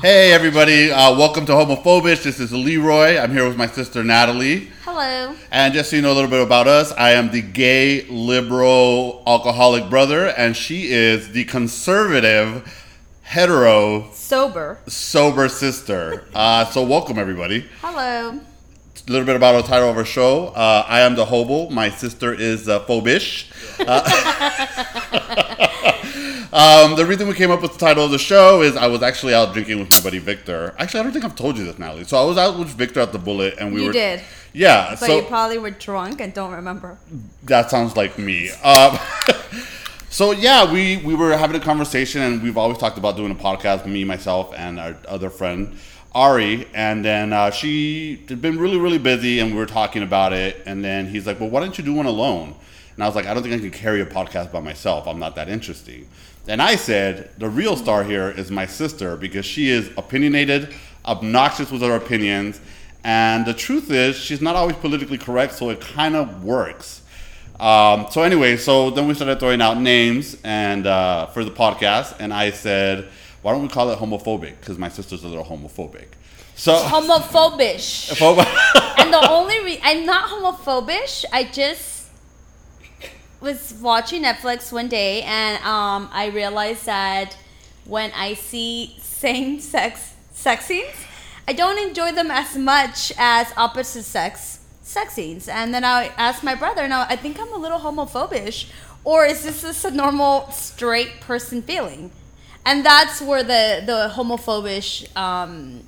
Hey everybody, uh, welcome to Homophobish. This is Leroy. I'm here with my sister Natalie. Hello. And just so you know a little bit about us, I am the gay, liberal, alcoholic brother, and she is the conservative, hetero, Sober. sober sister. Uh, so welcome everybody. Hello. A little bit about our title of our show. Uh, I am the hobo. My sister is uh, phobish. Um, the reason we came up with the title of the show is I was actually out drinking with my buddy Victor. Actually, I don't think I've told you this, Natalie. So I was out with Victor at the Bullet, and we You were. did. Yeah. But so you probably were drunk and don't remember. that sounds like me. Um, so yeah, we we were having a conversation, and we've always talked about doing a podcast. Me, myself, and our other friend Ari. And then uh, she had been really, really busy, and we were talking about it. And then he's like, "Well, why don't you do one alone?" And I was like, "I don't think I can carry a podcast by myself. I'm not that interesting." And I said, "The real star here is my sister because she is opinionated, obnoxious with her opinions." And the truth is, she's not always politically correct, so it kind of works. Um, so anyway, so then we started throwing out names and uh, for the podcast, and I said, "Why don't we call it homophobic?" Because my sister's a little homophobic. So Homophobish. And the only re- I'm not homophobic. I just was watching Netflix one day and um, I realized that when I see same sex sex scenes, I don't enjoy them as much as opposite sex sex scenes. And then I asked my brother, and I, think I'm a little homophobish, or is this just a normal straight person feeling? And that's where the the homophobish um,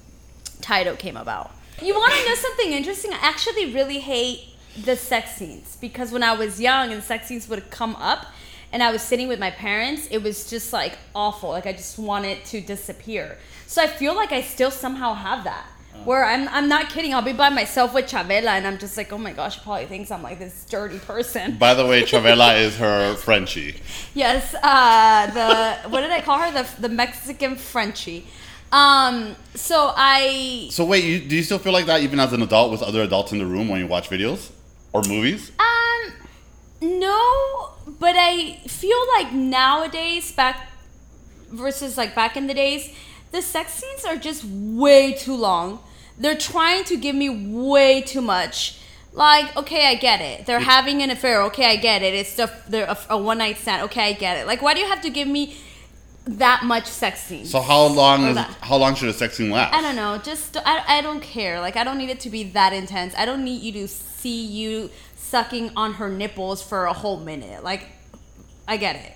title came about. You want to know something interesting? I actually really hate the sex scenes because when I was young and sex scenes would come up and I was sitting with my parents, it was just like awful. Like I just wanted to disappear. So I feel like I still somehow have that. Where I'm, I'm not kidding. I'll be by myself with Chavela, and I'm just like, oh my gosh, she probably thinks I'm like this dirty person. By the way, Chavela is her Frenchie. Yes, uh, the what did I call her? The the Mexican Frenchie. Um, so I So wait, you, do you still feel like that even as an adult with other adults in the room when you watch videos or movies? Um, no, but I feel like nowadays, back versus like back in the days, the sex scenes are just way too long. They're trying to give me way too much. Like, okay, I get it. They're having an affair. Okay, I get it. It's the, they're a, a one night stand. Okay, I get it. Like, why do you have to give me that much sex scene. So how long is how long should a sex scene last? I don't know. Just I, I don't care. Like I don't need it to be that intense. I don't need you to see you sucking on her nipples for a whole minute. Like I get it.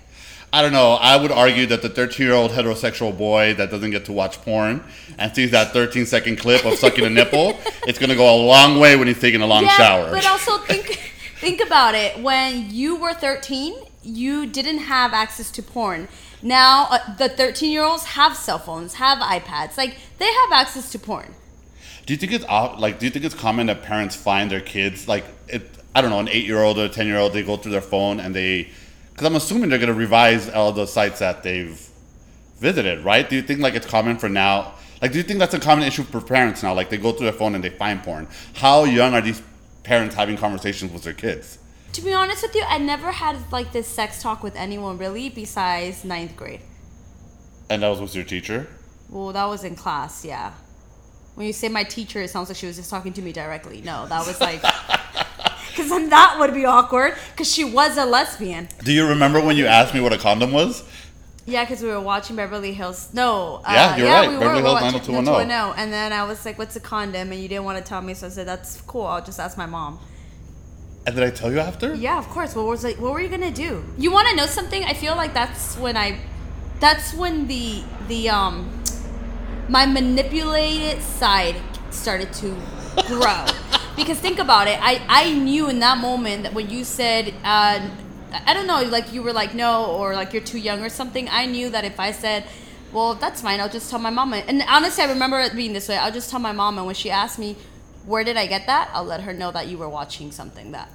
I don't know. I would argue that the 13 year old heterosexual boy that doesn't get to watch porn and sees that 13 second clip of sucking a nipple, it's going to go a long way when he's taking a long yeah, shower. but also think think about it. When you were 13, you didn't have access to porn. Now uh, the 13 year olds have cell phones, have iPads. Like they have access to porn. Do you think it's like? Do you think it's common that parents find their kids like it? I don't know, an eight year old or a 10 year old. They go through their phone and they, because I'm assuming they're going to revise all the sites that they've visited, right? Do you think like it's common for now? Like, do you think that's a common issue for parents now? Like, they go through their phone and they find porn. How young are these parents having conversations with their kids? To be honest with you, I never had like this sex talk with anyone really besides ninth grade. And that was with your teacher. Well, that was in class, yeah. When you say my teacher, it sounds like she was just talking to me directly. No, that was like. Because then that would be awkward, because she was a lesbian. Do you remember when you asked me what a condom was? Yeah, because we were watching Beverly Hills. No. Uh, Yeah, you're right. We Beverly were Hills watching 90210. 90210. And then I was like, what's a condom? And you didn't want to tell me, so I said, that's cool. I'll just ask my mom. And did I tell you after? Yeah, of course. What was like? What were you gonna do? You want to know something? I feel like that's when I, that's when the the um, my manipulated side started to grow. because think about it. I I knew in that moment that when you said, uh, I don't know, like you were like no or like you're too young or something. I knew that if I said. Well, that's fine. I'll just tell my mom. And honestly, I remember it being this way. I'll just tell my mom, and when she asked me, "Where did I get that?" I'll let her know that you were watching something that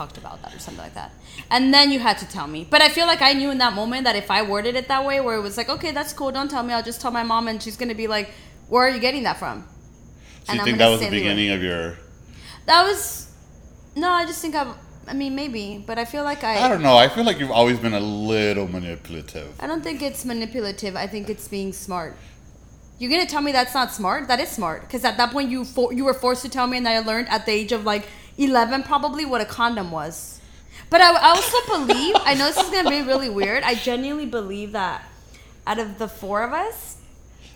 talked about that or something like that. And then you had to tell me. But I feel like I knew in that moment that if I worded it that way, where it was like, okay, that's cool, don't tell me, I'll just tell my mom, and she's gonna be like, where are you getting that from? So And you I'm think that was the beginning of your? That was. No, I just think I. I mean, maybe, but I feel like I. I don't know. I feel like you've always been a little manipulative. I don't think it's manipulative. I think it's being smart. You're gonna tell me that's not smart? That is smart because at that point you for, you were forced to tell me, and I learned at the age of like 11 probably what a condom was. But I, I also believe I know this is gonna be really weird. I genuinely believe that out of the four of us,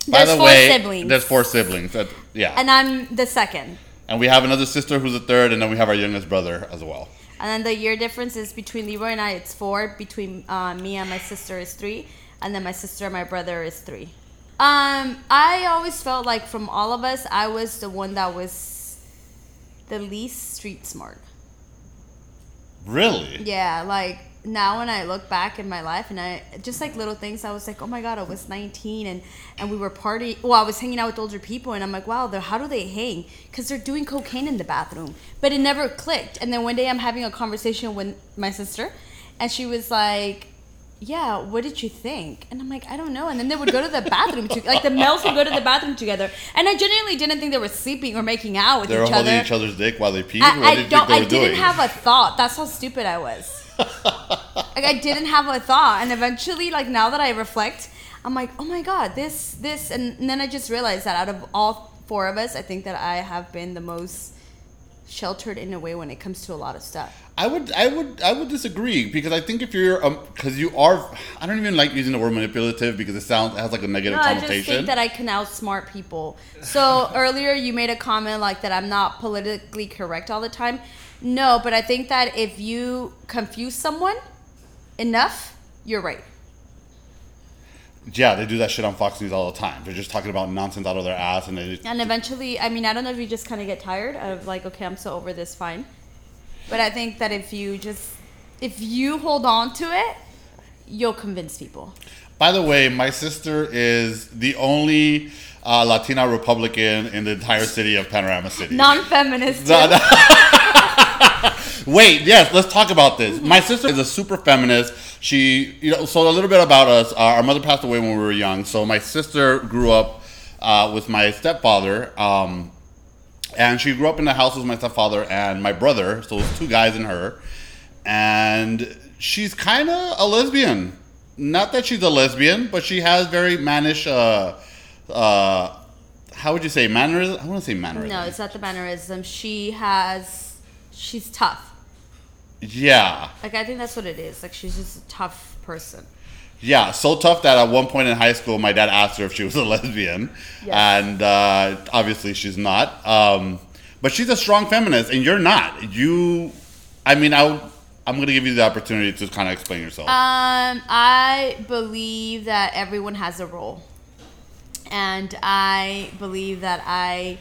By there's the four way, siblings, there's four siblings. That, yeah, and I'm the second. and we have another sister who's a third, and then we have our youngest brother as well. And then the year difference is between Leroy and I, it's four. Between uh, me and my sister is three, and then my sister and my brother is three. Um, I always felt like from all of us, I was the one that was the least street smart. Really? Yeah, like now when I look back in my life and I just like little things, I was like, oh my god, I was 19 and and we were partying. Well, I was hanging out with older people and I'm like, wow, how do they hang? Because they're doing cocaine in the bathroom, but it never clicked. And then one day I'm having a conversation with my sister, and she was like. Yeah, what did you think? And I'm like, I don't know. And then they would go to the bathroom, to, like the males would go to the bathroom together. And I genuinely didn't think they were sleeping or making out with They were each holding other. each other's dick while they peed. I, what I did don't. I didn't doing? have a thought. That's how stupid I was. like I didn't have a thought, and eventually, like now that I reflect, I'm like, oh my god, this, this, and, and then I just realized that out of all four of us, I think that I have been the most sheltered in a way when it comes to a lot of stuff. I would, I would, I would disagree because I think if you're, um, because you are, I don't even like using the word manipulative because it sounds, it has like a negative No, I just connotation. think that I can outsmart people. So earlier you made a comment like that I'm not politically correct all the time. No, but I think that if you confuse someone enough, you're right. Yeah, they do that shit on Fox News all the time. They're just talking about nonsense out of their ass, and they. And eventually, I mean, I don't know if you just kind of get tired of like, okay, I'm so over this, fine. But I think that if you just, if you hold on to it, you'll convince people. By the way, my sister is the only uh, Latina Republican in the entire city of Panorama City. Non-feminist. Wait, yes, let's talk about this. My sister is a super feminist. She, you know, so a little bit about us. Uh, our mother passed away when we were young. So my sister grew up uh, with my stepfather, um, and she grew up in the house with my stepfather and my brother. So it was two guys and her, and she's kind of a lesbian. Not that she's a lesbian, but she has very mannish. Uh, uh, how would you say mannerism? I want to say mannerism. No, it's not the mannerism. She has, she's tough. Yeah. Like I think that's what it is. Like she's just a tough person. Yeah, so tough that at one point in high school, my dad asked her if she was a lesbian, Yes. and uh, obviously she's not. Um, but she's a strong feminist, and you're not. You, I mean, I, I'm going to give you the opportunity to kind of explain yourself. Um, I believe that everyone has a role, and I believe that I,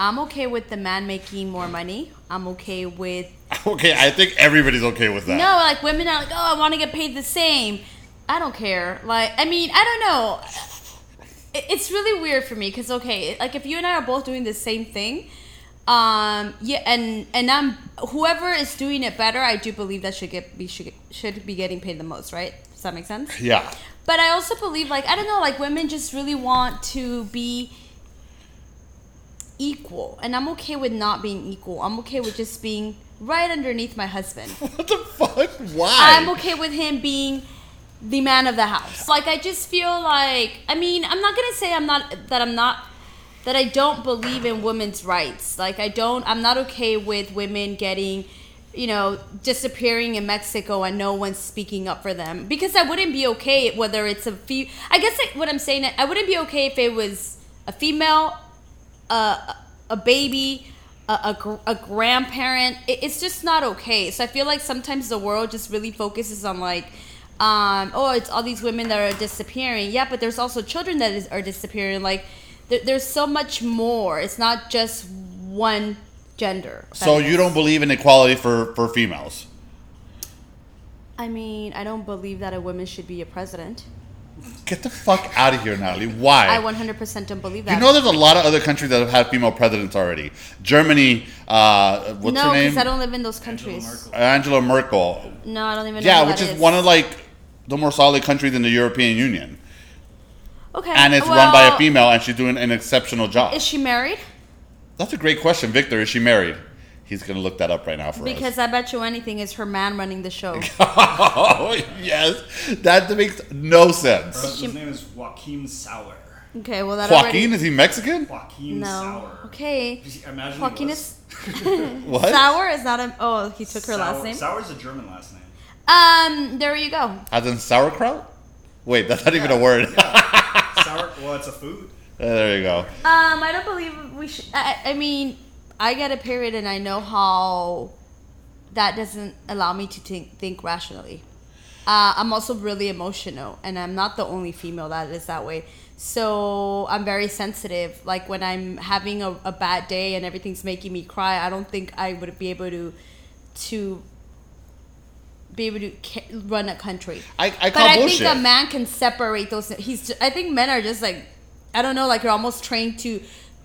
I'm okay with the man making more money. I'm okay with okay, I think everybody's okay with that. no, like women are like, oh, I want to get paid the same. I don't care. Like, I mean, I don't know. It's really weird for me because okay, like if you and I are both doing the same thing, um, yeah, and and I'm whoever is doing it better, I do believe that should get be should should be getting paid the most, right? Does that make sense? Yeah. But I also believe, like, I don't know, like, women just really want to be equal. And I'm okay with not being equal. I'm okay with just being right underneath my husband. What the fuck? Why? I'm okay with him being the man of the house. Like, I just feel like, I mean, I'm not gonna say I'm not, that I'm not, that I don't believe in women's rights. Like, I don't, I'm not okay with women getting, you know, disappearing in Mexico and no one's speaking up for them. Because I wouldn't be okay whether it's a fe- I guess what I'm saying, I wouldn't be okay if it was a female, a, a baby, a, a, a grandparent. It, it's just not okay. So I feel like sometimes the world just really focuses on like, um, oh, it's all these women that are disappearing. Yeah, but there's also children that is, are disappearing. Like, there, there's so much more. It's not just one gender. so you don't believe in equality for, for females? I mean, I don't believe that a woman should be a president. Get the fuck out of here, Natalie. Why? I 100% don't believe that. You know, there's a lot of other countries that have had female presidents already. Germany, uh, what's no, her name? No, because I don't live in those countries. Angela Merkel. Angela Merkel. No, I don't even know. Yeah, which is one of like the more solid countries in the European Union, Okay. and it's run by a female, and she's doing an exceptional job. Is she married? That's a great question, Victor. Is she married? He's gonna look that up right now for us. Because I bet you anything is her man running the show. oh yes, that makes no sense. Her husband's name is Joachim Sauer. Okay, well that Joaquin already. is he Mexican? Joaquin No. Sour. Okay. Imagine Joaquin he is. What? sour. Is not a. Oh, he took her last Sour- name. Sour's a German last name. Um, there you go. As in sauerkraut? Wait, that's not even a word. Sour. Well, it's a food. there you go. Um, I don't believe we should. I, I mean, I get a period, and I know how that doesn't allow me to think, think rationally. Uh, I'm also really emotional, and I'm not the only female that is that way. So I'm very sensitive. Like when I'm having a, a bad day and everything's making me cry, I don't think I would be able to to be able to run a country. I, I But I bullshit. think a man can separate those. He's. I think men are just like, I don't know, like you're almost trained to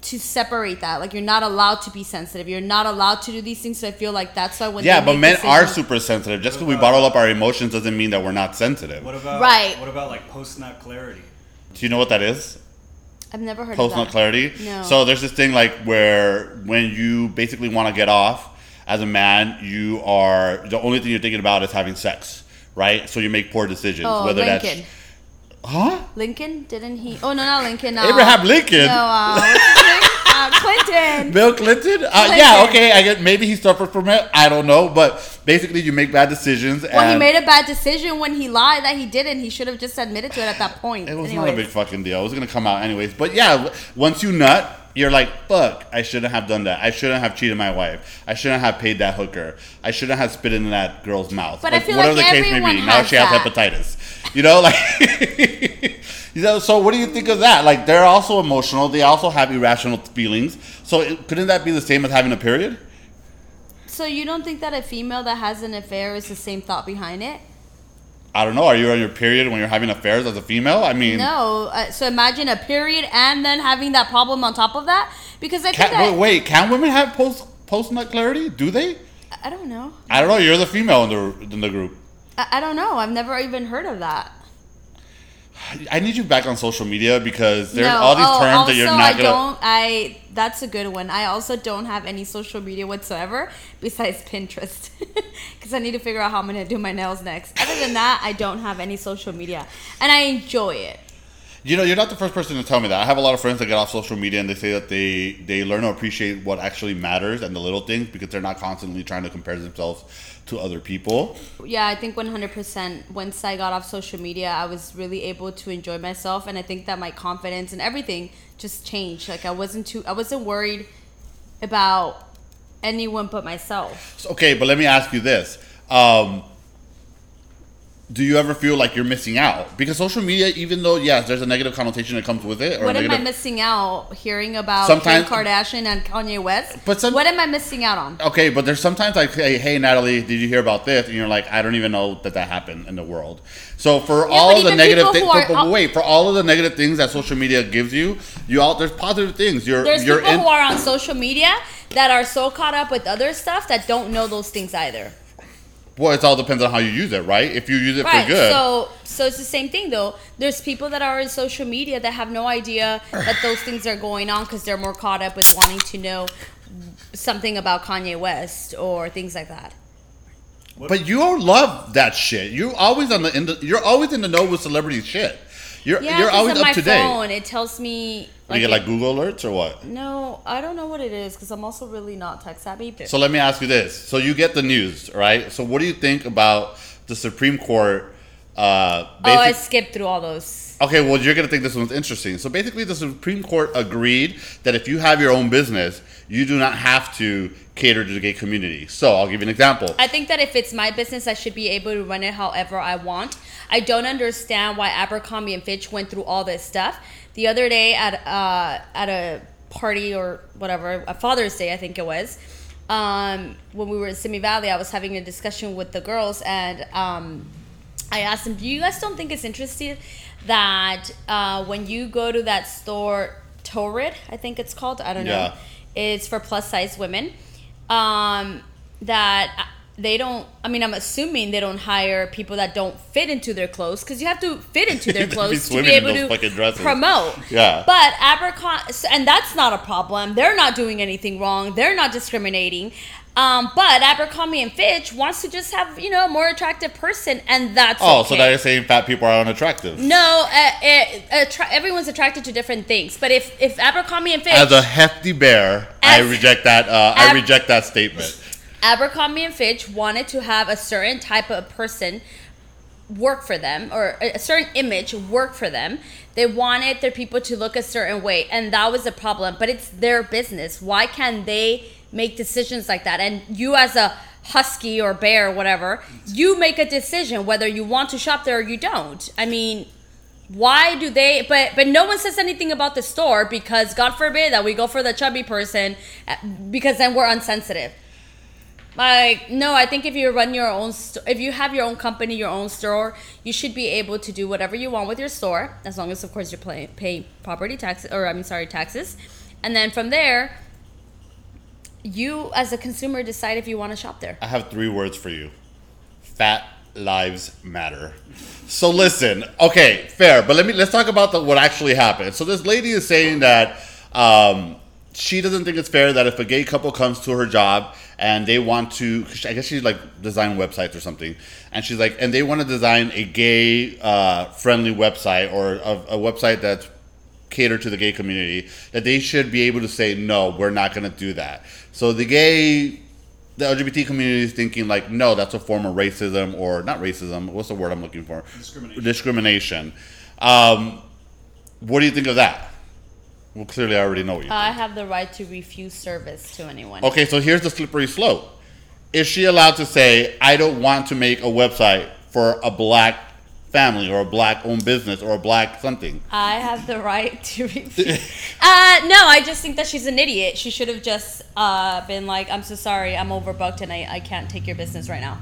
to separate that. Like you're not allowed to be sensitive. You're not allowed to do these things. So I feel like that's why when yeah, but make men are super sensitive. Just because we bottle up our emotions doesn't mean that we're not sensitive. What about Right. What about like post nut clarity? Do you know what that is? I've never heard of that. Post of nut clarity. No. So there's this thing like where when you basically want to get off as a man, you are the only thing you're thinking about is having sex, right? So you make poor decisions. Oh, whether Lincoln. that's huh? Lincoln didn't he? Oh no, not Lincoln. Uh, Abraham Lincoln. No, uh, what's his name? Uh, Clinton. Bill Clinton? Uh, Clinton. Yeah, okay. I get maybe he suffered from it. I don't know, but basically, you make bad decisions. Well, he made a bad decision when he lied that he didn't. He should have just admitted to it at that point. It was not a big fucking deal. It was gonna come out anyways. But yeah, once you nut, you're like, fuck, I shouldn't have done that. I shouldn't have cheated my wife. I shouldn't have paid that hooker. I shouldn't have spit in that girl's mouth. But I feel like everyone Now has she has that. hepatitis. You know, like you know, so what do you think of that? Like they're also emotional, they also have irrational feelings. So it, couldn't that be the same as having a period? So you don't think that a female that has an affair is the same thought behind it? I don't know. Are you on your period when you're having affairs as a female? I mean, No. Uh, so imagine a period and then having that problem on top of that. Because I think can, that wait, wait, can women have post post nut clarity? Do they? I don't know. I don't know. You're the female in the in the group. I, I don't know. I've never even heard of that. I need you back on social media because there's no. all these oh, terms also, that you're not I gonna. No, I don't. I. That's a good one. I also don't have any social media whatsoever besides Pinterest, because I need to figure out how I'm gonna do my nails next. Other than that, I don't have any social media, and I enjoy it. You know, you're not the first person to tell me that. I have a lot of friends that get off social media and they say that they they learn to appreciate what actually matters and the little things because they're not constantly trying to compare themselves to other people. Yeah, I think 100%. Once I got off social media, I was really able to enjoy myself, and I think that my confidence and everything just changed. Like I wasn't too, I wasn't worried about anyone but myself. Okay, but let me ask you this: um, Do you ever feel like you're missing out because social media, even though yes, there's a negative connotation that comes with it, or What a am I missing out hearing about Sometimes- Kim Kardashian and Kanye West? But some- what am I missing out on? Okay, but there's sometimes like, hey, hey, Natalie, did you hear about this? And you're like, I don't even know that that happened in the world. So for Yeah, all of the negative things, who are- but, but wait, for all of the negative things that social media gives you, you all there's positive things. You're There's you're people in. who are on social media that are so caught up with other stuff that don't know those things either. Well, it all depends on how you use it, right? If you use it Right. for good, So so it's the same thing though. There's people that are in social media that have no idea that those things are going on because they're more caught up with wanting to know something about Kanye West or things like that. but you all love that shit. You're always on the, in the you're always in the know with celebrity shit. You're Yeah, you're 'cause always on up my to date. phone it tells me. You get like Google alerts or what? No, I don't know what it is because I'm also really not tech savvy. So let me ask you this: so you get the news, right? So what do you think about the Supreme Court? Uh, oh, I skipped through all those. Okay, well, you're going to think this one's interesting. So basically, the Supreme Court agreed that if you have your own business, you do not have to cater to the gay community. So I'll give you an example. I think that if it's my business, I should be able to run it however I want. I don't understand why Abercrombie and Fitch went through all this stuff. The other day at uh, at a party or whatever, a Father's Day, I think it was, um, when we were in Simi Valley, I was having a discussion with the girls, and um, I asked them, "Do you guys don't think it's interesting that uh, when you go to that store, Torrid, I think it's called, I don't know, it's for plus size women, um, that they don't. I mean, I'm assuming they don't hire people that don't fit into their clothes because you have to fit into their They'd be clothes to be able to promote. Yeah. But Abercrombie, and that's not a problem. They're not doing anything wrong. They're not discriminating. Um, but Abercrombie and Fitch wants to just have you know a more attractive person, and that's Oh, okay. so now you're saying fat people are unattractive? no, uh, uh, attra- everyone's attracted to different things. But if if Abercrombie and Fitch, As a hefty bear, I reject that. Uh, I reject that statement. Abercrombie and Fitch wanted to have a certain type of person work for them or a certain image work for them. They wanted their people to look a certain way, and that was a problem. But it's their business. Why can't they make decisions like that? And you, as a husky or bear, or whatever, you make a decision whether you want to shop there or you don't. I mean, why do they but but no one says anything about the store because god forbid that we go for the chubby person uh, because then we're unsensitive like no i think if you run your own st- if you have your own company your own store you should be able to do whatever you want with your store as long as of course you're pay, pay property taxes, or i mean sorry taxes and then from there you as a consumer decide if you want to shop there I have three words for you. Fat lives matter. So listen, okay, fair, but let me let's talk about the, what actually happened. So this lady is saying that um, she doesn't think it's fair that if a gay couple comes to her job and they want to, I guess she's like design websites or something, and she's like, and they want to design a gay uh, friendly website or a, a website that's cater to the gay community that they should be able to say no we're not going to do that. So the gay the lgbt community is thinking like no that's a form of racism or not racism what's the word i'm looking for? Discrimination. discrimination. Um, what do you think of that well clearly i already know you think i have the right to refuse service to anyone Okay, so here's the slippery slope. Is she allowed to say, I don't want to make a website for a black family or a black owned business or a black something? I have the right to refuse. uh, no, I just think that she's an idiot. She should have just uh, been like, I'm so sorry, I'm overbooked and I, I can't take your business right now.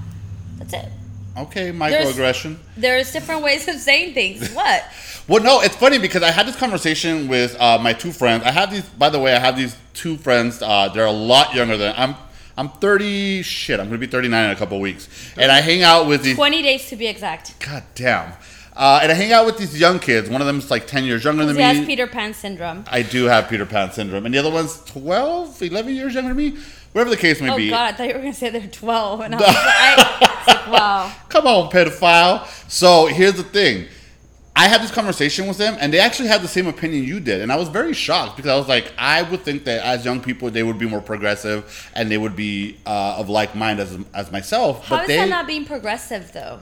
That's it. Okay, microaggression. There's different ways of saying things. What? Well, no, it's funny because I had this conversation with uh, my two friends. I have these, by the way, I have these two friends. Uh, they're a lot younger than I'm. I'm 30. Shit, I'm gonna be 39 in a couple weeks, and I hang out with these. 20 days to be exact. God damn. Uh, and I hang out with these young kids. One of them is like 10 years younger than me. He has. Peter Pan syndrome. I do have Peter Pan syndrome, and the other one's 12, 11 years younger than me. Whatever the case may Oh be. God, I thought you were gonna say they're 12, and I was like, I, like, wow. Come on, pedophile. So here's the thing. I had this conversation with them, and they actually had the same opinion you did, and I was very shocked because I was like, I would think that as young people, they would be more progressive and they would be uh, of like mind as as myself. How but is they, that not being progressive though?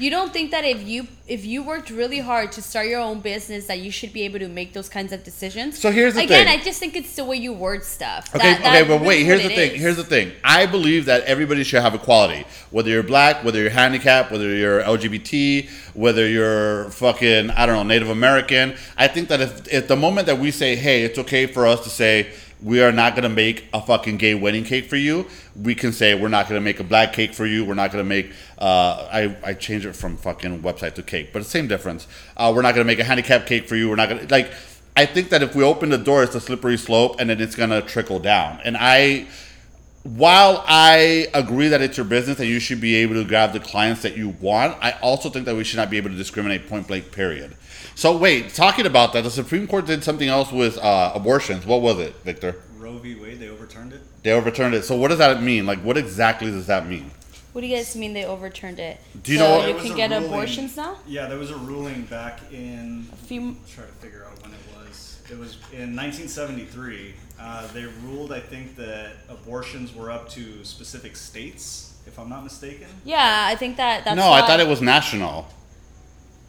You don't think that if you if you worked really hard to start your own business that you should be able to make those kinds of decisions? So here's the thing. Again. I just think it's the way you word stuff. Okay, That- okay, but wait. Here's the thing. is. Here's the thing. I believe that everybody should have equality, whether you're black, whether you're handicapped, whether you're LGBT, whether you're fucking I don't know Native American. I think that if at the moment that we say, hey, it's okay for us to say we are not gonna make a fucking gay wedding cake for you, we can say we're not gonna make a black cake for you. We're not gonna make. Uh, I I changed it from fucking website to cake, but the same difference. Uh, we're not gonna make a handicap cake for you. We're not gonna like. I think that if we open the door, it's a slippery slope, and then it's gonna trickle down. And I, while I agree that it's your business and you should be able to grab the clients that you want, I also think that we should not be able to discriminate point blank. Period. So wait, talking about that, the Supreme Court did something else with uh, abortions. What was it, Victor? Roe v. Wade, they overturned it. They overturned it. So what does that mean? Like, what exactly does that mean? What do you guys mean they overturned it? Do you so know what- you can get ruling- abortions now? Yeah, there was a ruling back in. A few. I'm trying to figure out when it was. It was in 1973. Uh, they ruled, I think, that abortions were up to specific states, if I'm not mistaken. Yeah, I think that that's. no, I thought it was national.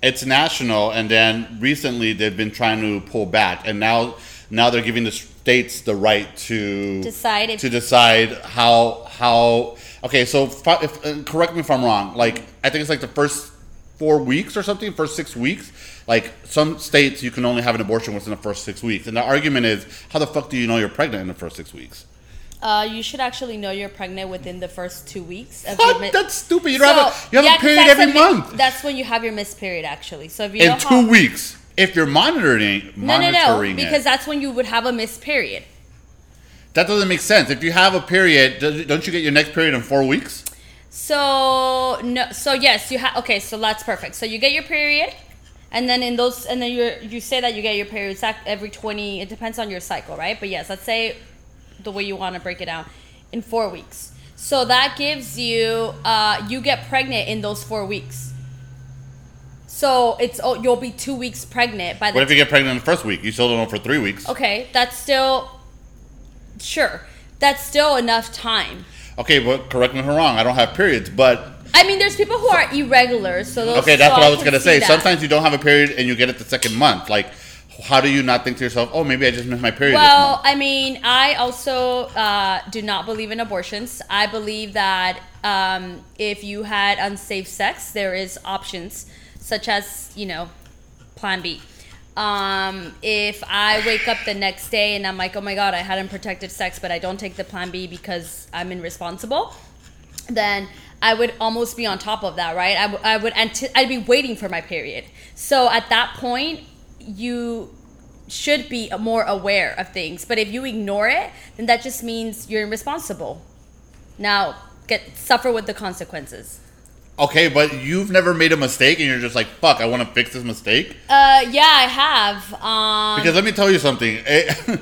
It's national, and then recently they've been trying to pull back, and now now they're giving the states the right to Decide if- to decide how how. Okay, so if, if, uh, correct me if I'm wrong. Like I think it's like the first four weeks or something, first six weeks. Like some states, you can only have an abortion within the first six weeks, and the argument is, how the fuck do you know you're pregnant in the first six weeks? Uh, you should actually know you're pregnant within the first two weeks. Of What? That's stupid. You don't have a, you have yeah, a period every mi- month. That's when you have your missed period, actually. So if you in two how, weeks if you're monitoring no, no, monitoring no, because it. that's when you would have a missed period. that doesn't make sense if you have a period don't you get your next period in four weeks So no, so yes, you have. Okay, so that's perfect. So you get your period, and then in those, and then you you say that you get your period every twenty. It depends on your cycle, right? But yes, let's say the way you want to break it down, in four weeks. So that gives you uh, you get pregnant in those four weeks. So it's oh, you'll be two weeks pregnant by the What if you get pregnant in the first week? You still don't know for three weeks. Okay, that's still sure. That's still enough time. Okay, but correct me if I'm wrong. I don't have periods, but I mean, there's people who are irregular, so those, okay, that's so what I was gonna say. that. Sometimes you don't have a period and you get it the second month. Like, how do you not think to yourself, oh, maybe I just missed my period Well? I mean, I also uh, do not believe in abortions. I believe that um, if you had unsafe sex, there is options such as you know, Plan B. Um, if I wake up the next day and I'm like, oh my god, I had unprotected sex, but I don't take the Plan B because I'm irresponsible, then I would almost be on top of that, right? I, w- I would anti- I'd be waiting for my period. So at that point, you should be more aware of things. But if you ignore it, then that just means you're irresponsible. Now, get suffer with the consequences. Okay, but you've never made a mistake and you're just like, fuck, I want to fix this mistake. Uh, yeah, I have. Um, Because let me tell you something. Eh,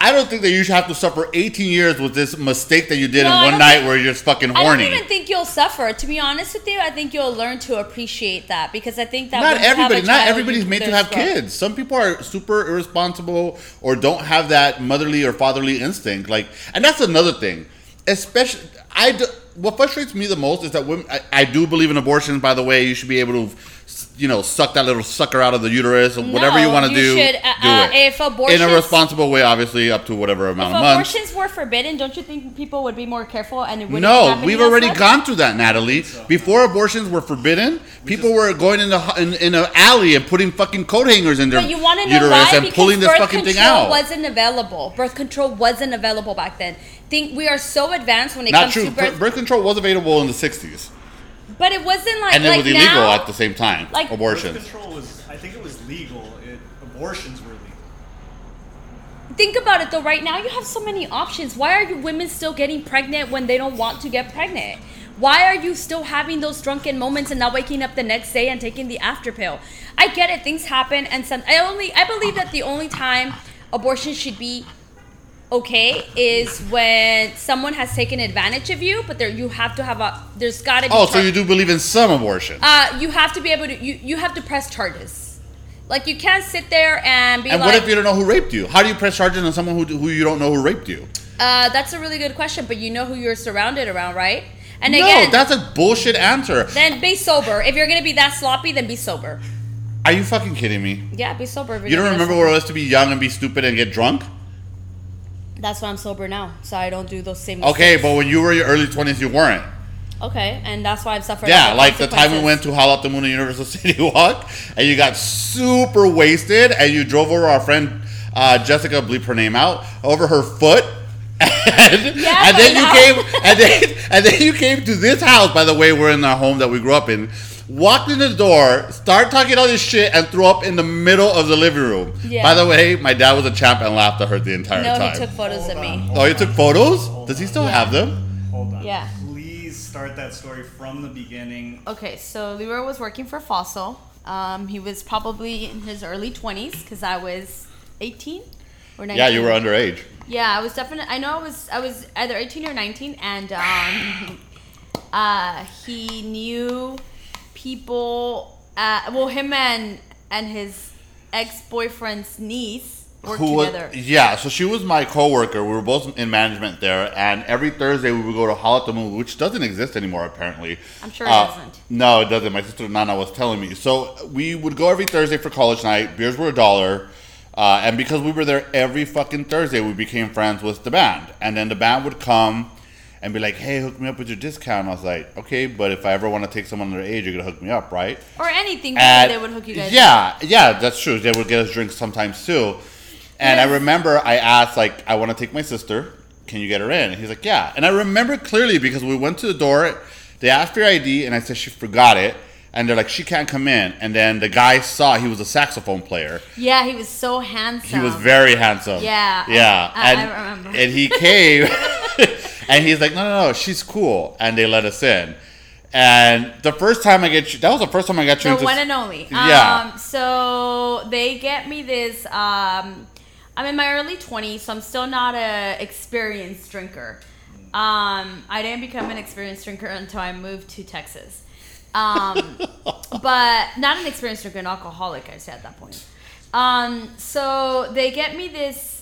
I don't think that you should have to suffer 18 years with this mistake that you did No, in one night think- where you're just fucking horny. I don't even think you'll suffer. To be honest with you, I think you'll learn to appreciate that because I think that not when you have a everybody, not everybody's made to have growth. kids. Some people are super irresponsible or don't have that motherly or fatherly instinct. Like, and that's another thing. Especially, I do, what frustrates me the most is that women. I, I do believe in abortions. By the way, you should be able to, you know, suck that little sucker out of the uterus or whatever you want to do. should, uh, do uh, it if abortions- in a responsible way, obviously, up to whatever amount of months. abortions were forbidden, don't you think people would be more careful and it wouldn't No, we've already much? gone through that, Natalie. Before abortions were forbidden, people were going in the in, in an alley and putting fucking coat hangers in their But you want to know uterus why? and Because pulling this fucking thing out. wasn't available. Birth control wasn't available back then. Think we are so advanced when it Not comes true. to Birth, birth, birth control was available in the '60s, but it wasn't like and it like was illegal now. at the same time. like- Birth abortions. control was, I think it was legal. It, abortions were legal. Think about it though. Right now, you have so many options. Why are you women still getting pregnant when they don't want to get pregnant? Why are you still having those drunken moments and not waking up the next day and taking the after pill? I get it. Things happen, and some. I only. I believe that the only time abortion should be okay is when someone has taken advantage of you, but there you have to have a. There's got to be. Oh, so you do believe in some abortion? Uh, you have to be able to. You you have to press charges. Like you can't sit there and be and like. what if you don't know who raped you? How do you press charges on someone who, who you don't know who raped you? Uh, that's a really good question, but you know who you're surrounded around, right? And no, again, that's a bullshit answer. then be sober. If you're gonna be that sloppy, then be sober. Are you fucking kidding me? Yeah, be sober. you're don't remember what it was to be young and be stupid and get drunk? That's why I'm sober now, so I don't do those same. Okay, but when you were in your early 20s, you weren't. okay, and that's why I've suffered. Yeah, like the time we went to Howl the Moon at Universal City Walk, and you got super wasted, and you drove over our friend uh, Jessica, bleep her name out, over her foot, and, Yeah, and then you came, and then and then you came to this house. By the way, we're in our home that we grew up in. Walked in the door, start talking all this shit, and threw up in the middle of the living room. Yeah. By the way, my dad was a champ and laughed at her the entire No, time. he took photos Hold of on, me. oh, you took photos? hold Does he on, still have them? Hold on. Yeah. Please start that story from the beginning. Okay, so Leroy was working for Fossil. Um, he was probably in his early 20s because I was 18 or 19. Yeah, you were underage. Yeah, I was definitely. I know I was. I was either 18 or 19, and um, uh, he knew people. Uh, well, him and and his ex boyfriend's niece worked who together. Was, yeah, so she was my coworker. We were both in management there, and every Thursday we would go to Howl at the Moon, which doesn't exist anymore apparently. I'm sure it Uh, doesn't. No, it doesn't. My sister Nana was telling me. So we would go every Thursday for college night. Beers were a dollar. Uh, and because we were there every fucking Thursday, we became friends with the band. And then the band would come and be like, hey, hook me up with your discount. I was like, okay, but if I ever want to take someone under age, you're going to hook me up, right? or anything. And- they would hook you guys. up. Yeah, yeah, that's true. They would get us drinks sometimes too. And I remember I asked, like, I want to take my sister. Can you get her in? And he's like, yeah. And I remember clearly because we went to the door. They asked for your ID, and I said she forgot it. And they're like, she can't come in. And then the guy saw he was a saxophone player. Yeah, he was so handsome. He was very handsome. Yeah, yeah. I- I and, remember. And he came, and he's like, no, no, no, she's cool. And they let us in. And the first time I get you, that was the first time I got you the into one and only. Yeah. Um, so they get me this. Um, I'm in my early 20s, so I'm still not a experienced drinker. Um, I didn't become an experienced drinker until I moved to Texas. Um, but not an experienced drinker, an alcoholic, I would say at that point. Um, so they get me this.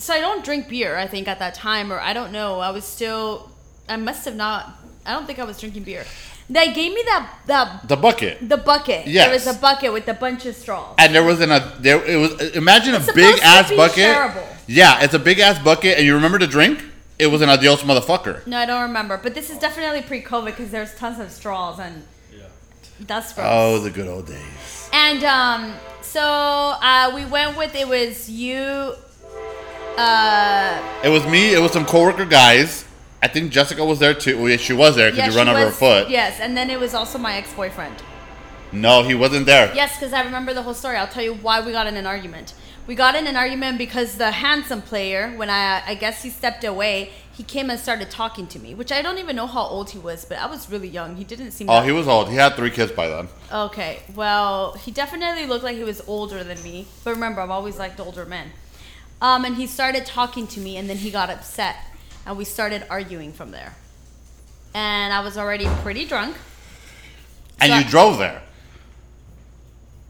So I don't drink beer, I think, at that time, or I don't know. I was still. I must have not. I don't think I was drinking beer. They gave me that that The bucket. the bucket. Yes. There was a bucket with a bunch of straws. And there was an a there it was imagine It's a big to ass be bucket. shareable. Yeah, it's a big ass bucket, and you remember to drink. It was an adios motherfucker. No, I don't remember. But this is definitely pre-COVID because there's tons of straws and Yeah. that's gross. Oh, the good old days. And um, so uh, we went with it was you. Uh, It was me. It was some coworker guys. I think Jessica was there too. Well, she was there because yeah, you run over her foot. Yes, and then it was also my ex-boyfriend. No, he wasn't there. Yes, because I remember the whole story. I'll tell you why we got in an argument. We got in an argument because the handsome player, when I I guess he stepped away, he came and started talking to me, which I don't even know how old he was, but I was really young. He didn't seem. Oh, he was old. He had three kids by then. Okay, well, he definitely looked like he was older than me. But remember, I've always liked older men. Um, and he started talking to me, and then he got upset, and we started arguing from there. And I was already pretty drunk. And So- you drove there.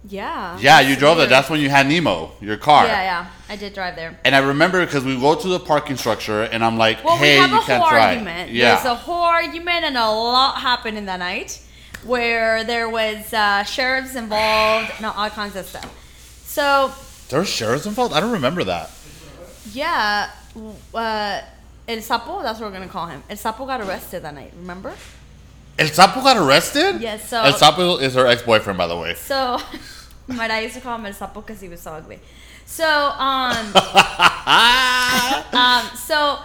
Yeah. Yeah, you drove there. That's when you had Nemo, your car. Yeah, yeah, I did drive there. And I remember because we go to the parking structure, and I'm like, Well, "Hey, we have you a can't whole drive." argument. Yeah. There's a whole argument, and a lot happened in that night, where there was uh, sheriffs involved, and all kinds of stuff. So There were sheriffs involved. I don't remember that. Yeah, uh, El Sapo, that's what we're gonna call him. El Sapo got arrested that night, remember? El Sapo got arrested. Yes, so- El Sapo is her ex-boyfriend, by the way. So, my dad used to call him El Sapo because he was so ugly. So, um, um, so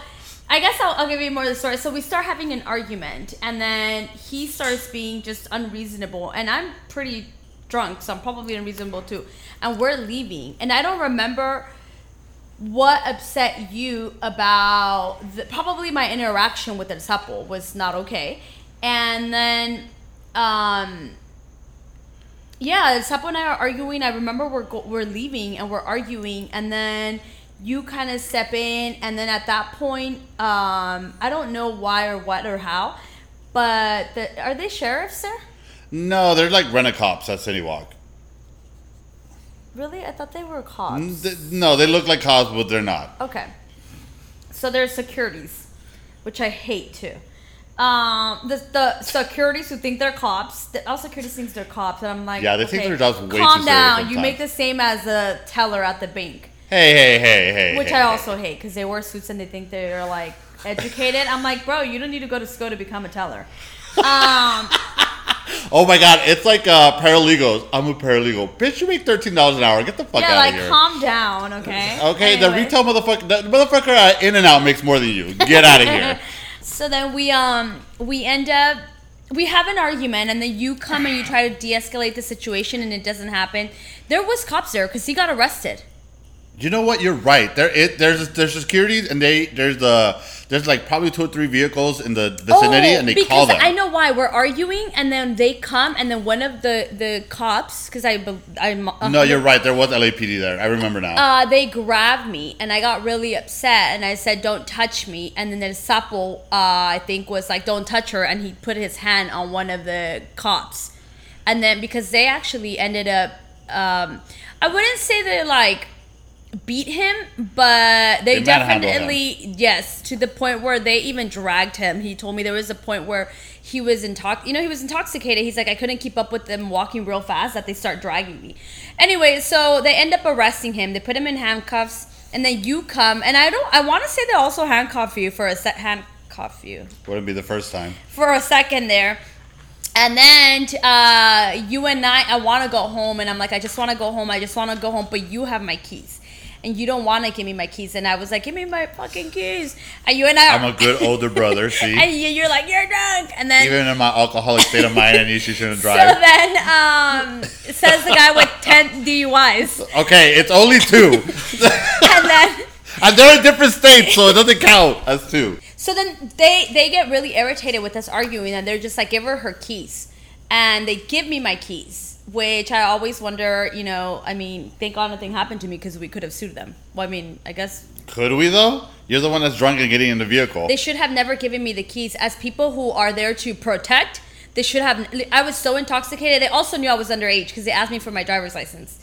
I guess I'll, I'll give you more of the story. So we start having an argument, and then he starts being just unreasonable, and I'm pretty drunk, so I'm probably unreasonable too. And we're leaving, and I don't remember what upset you about the, probably my interaction with El Sapo was not okay, and then um yeah, El Sapo and I are arguing. I remember we're go- we're leaving and we're arguing, and then you kind of step in, and then at that point, um, I don't know why or what or how, but the, are they sheriffs there? No, they're like rent a cops at City Walk. Really, I thought they were cops. Th- No, they look like cops, but they're not. Okay. So there's securities, which I hate too. Um, the, the securities who think they're cops, the, all securities thinks they're cops, and I'm like, Yeah, they think okay, their job's way too Calm serious down. You sometimes. make the same as a teller at the bank, Hey, hey, hey, hey. which hey, I hey. also hate because they wear suits and they think they're like educated. I'm like, bro, you don't need to go to school to become a teller. Um, Oh my god, it's like uh, paralegals. I'm a paralegal. Bitch, you make thirteen dollars an hour. Get the fuck yeah, out like of here. Yeah, like calm down, okay? okay, the retail motherfucker, the motherfucker at In and Out makes more than you. Get out of here. So then we um we end up we have an argument and then you come and you try to de-escalate the situation and it doesn't happen. There was cops there because he got arrested. You know what? You're right. There, it, there's there's securities, and they there's the there's like probably two or three vehicles in the vicinity, and they Oh, because call them. I know why we're arguing and then they come and then one of the the cops because I I'm no, you're right. There was LAPD there. I remember now. uh, they grabbed me and I got really upset and I said, "Don't touch me." And then the sapo, uh, I think, was like, "Don't touch her," and he put his hand on one of the cops. And then because they actually ended up, um, I wouldn't say they like beat him, but they, They definitely yes to the point where they even dragged him. He told me there was a point where he was intox, you know, he was intoxicated. He's like, I couldn't keep up with them walking real fast that they start dragging me. Anyway, so they end up arresting him. They put him in handcuffs, and then you come, and I don't. I want to say they also handcuff you for a set handcuff you Wouldn't be the first time. for a second there. And then uh, you and I, I want to go home, and I'm like, I just want to go home. I just want to go home, but you have my keys, and you don't want to give me my keys. And I was like, give me my fucking keys. And you and I, I'm a good older brother. See, and you- you're like, you're drunk. And then even in my alcoholic state of mind, I knew she shouldn't drive. so then, um, says the guy with ten DUIs, okay, it's only two, and then. and they're in different states, so it doesn't count as two. So then they they get really irritated with us arguing, and they're just like, give her her keys, and they give me my keys, which I always wonder, you know, I mean, thank God nothing happened to me because we could have sued them. Well, I mean, I guess Could we though? You're the one that's drunk and getting in the vehicle. They should have never given me the keys. As people who are there to protect, they should have. I was so intoxicated. They also knew I was underage because they asked me for my driver's license.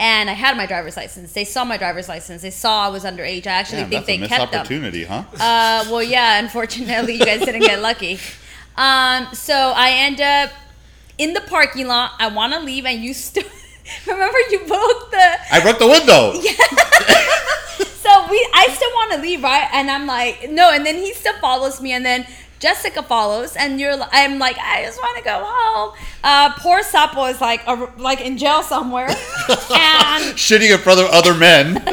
And I had my driver's license. They saw my driver's license. They saw I was underage. I actually Damn, think they missed kept them. opportunity, huh? Uh, well, yeah. Unfortunately, you guys didn't get lucky. Um, so I end up in the parking lot. I want to leave, and you still remember you broke the. I broke the window. Yeah. So we, I still want to leave, right? And I'm like, no. And then he still follows me, and then Jessica follows, and you're. I'm like, I just want to go home. Uh, poor Sapo is like, a, like in jail somewhere, and Shitting in front of other men. and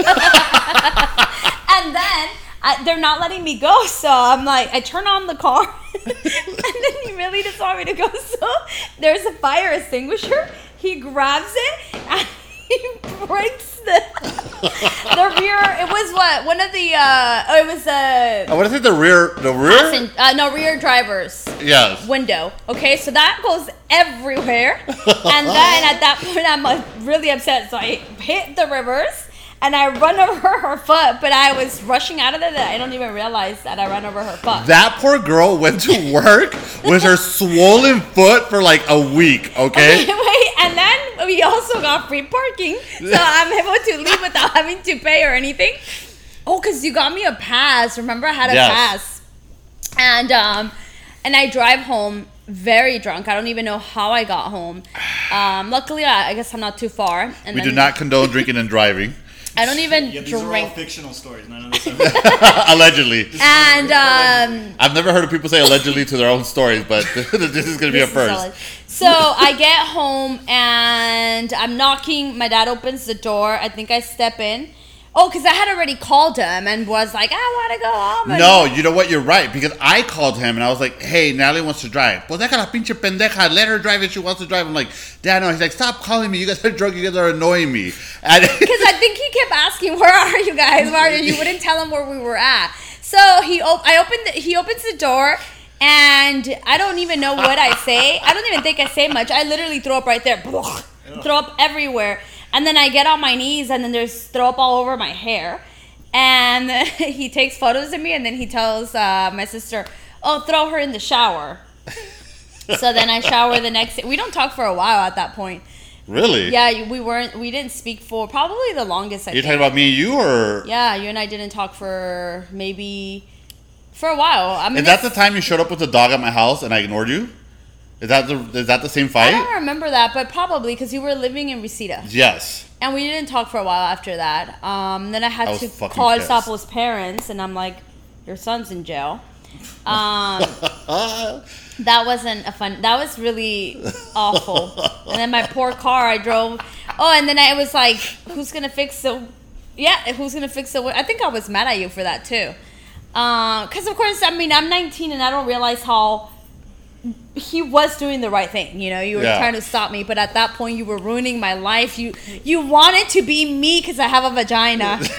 then I, they're not letting me go. So I'm like, I turn on the car, and then he really just want me to go. So there's a fire extinguisher. He grabs it and he breaks the the rear. It was what one of the uh, oh, it was a I want to say the rear. The rear. passen- uh, no rear driver's Yes. window. Okay, so that goes everywhere. and then at that point, I'm like really upset. So I hit the reverse and I run over her foot. But I was rushing out of there that I don't even realize that I ran over her foot. That poor girl went to work with her swollen foot for like a week. Okay. Wait, and then we also got free parking, so I'm able to leave without having to pay or anything. Oh, cause you got me a pass. Remember, I had a Yes. pass, and um, and I drive home very drunk. I don't even know how I got home. Um, luckily, I, I guess I'm not too far. And We then do not condone drinking and driving. I don't even Yeah, these are all drink. fictional stories. None of this. allegedly. And um, I've never heard of people say allegedly to their own stories, but this is going to be a first. So I get home and I'm knocking. My dad opens the door. I think I step in. Oh, because I had already called him and was like, I want to go home. and- No, you know what? You're right because I called him and I was like, "Hey, Natalie wants to drive." Pues deja la pinche pendeja. Let her drive if she wants to drive. I'm like, "Dad, no." He's like, "Stop calling me. You guys are drunk. You guys are annoying me." Because I think he kept asking, "Where are you guys? Where are you?" You wouldn't tell him where we were at. So he, op- I opened. The, he opens the door, and I don't even know what I say. I don't even think I say much. I literally throw up right there, throw up everywhere, and then I get on my knees, and then there's throw up all over my hair. And he takes photos of me, and then he tells uh, my sister, "Oh, throw her in the shower." so then I shower the next. day. We don't talk for a while at that point. really? Yeah, we weren't. We didn't speak for probably the longest. I You're think. talking about me and you, or Yeah, you and I didn't talk for maybe for a while. I mean, is that the time you showed up with the dog at my house and I ignored you? Is that the is that the same fight? I don't remember that, but probably because you were living in Reseda, Yes. and we didn't talk for a while after that. Um, then I had I to call pissed. Sapo's parents, and I'm like, "Your son's in jail." Um, that wasn't a fun. That was really awful. And then my poor car, I drove. Oh, and then I was like, "Who's gonna fix the? Yeah, who's gonna fix the? I think I was mad at you for that too, because of course, I mean, I'm 19 and I don't realize how he was doing the right thing. You know, you were Yeah. trying to stop me, but at that point, you were ruining my life. You you wanted to be me because I have a vagina.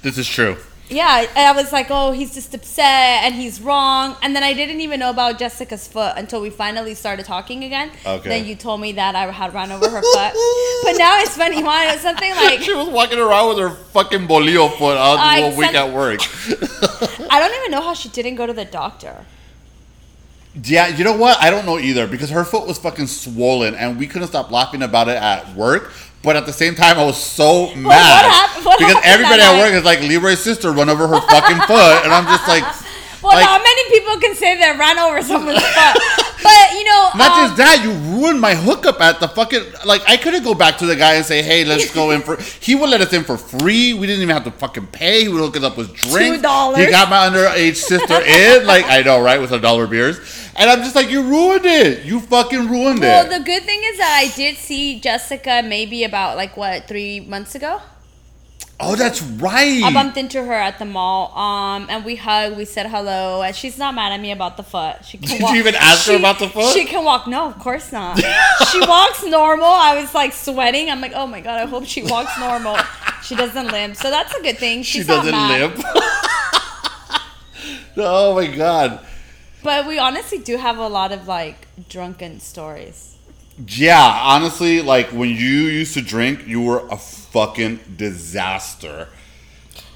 This is true. Yeah, and I was like, oh, he's just upset and he's wrong. And then I didn't even know about Jessica's foot until we finally started talking again. Okay. Then you told me that I had run over her foot. but now it's funny, Juan. It's something like She was walking around with her fucking bolillo foot all I the week at work. I don't even know how she didn't go to the doctor. Yeah, you know what? I don't know either because her foot was fucking swollen and we couldn't stop laughing about it at work. But at the same time, I was so mad what because everybody at work is like Leroy's sister run over her fucking foot, and I'm just like, Well, Like- not many people can say they ran over someone's foot. But, you know, not um, just that, you ruined my hookup at the fucking like. I couldn't go back to the guy and say, hey, let's go in for. He would let us in for free. We didn't even have to fucking pay. He would hook us up with drinks. $2. He got my underage sister in, like I know, right, with a dollar beers, and I'm just like, you ruined it. You fucking ruined well, it. Well, the good thing is that I did see Jessica maybe about, like, what, three months ago? oh, that's right. I bumped into her at the mall, um, and we hugged. We said hello, and she's not mad at me about the foot. She can Did walk. you even ask her about the foot? She can walk. No, of course not. she walks normal. I was like sweating. I'm like, oh my god, I hope she walks normal. She doesn't limp, so that's a good thing. she She's not doesn't limp. oh my god. But we honestly do have a lot of like drunken stories. Yeah, honestly, like when you used to drink, you were a fucking disaster.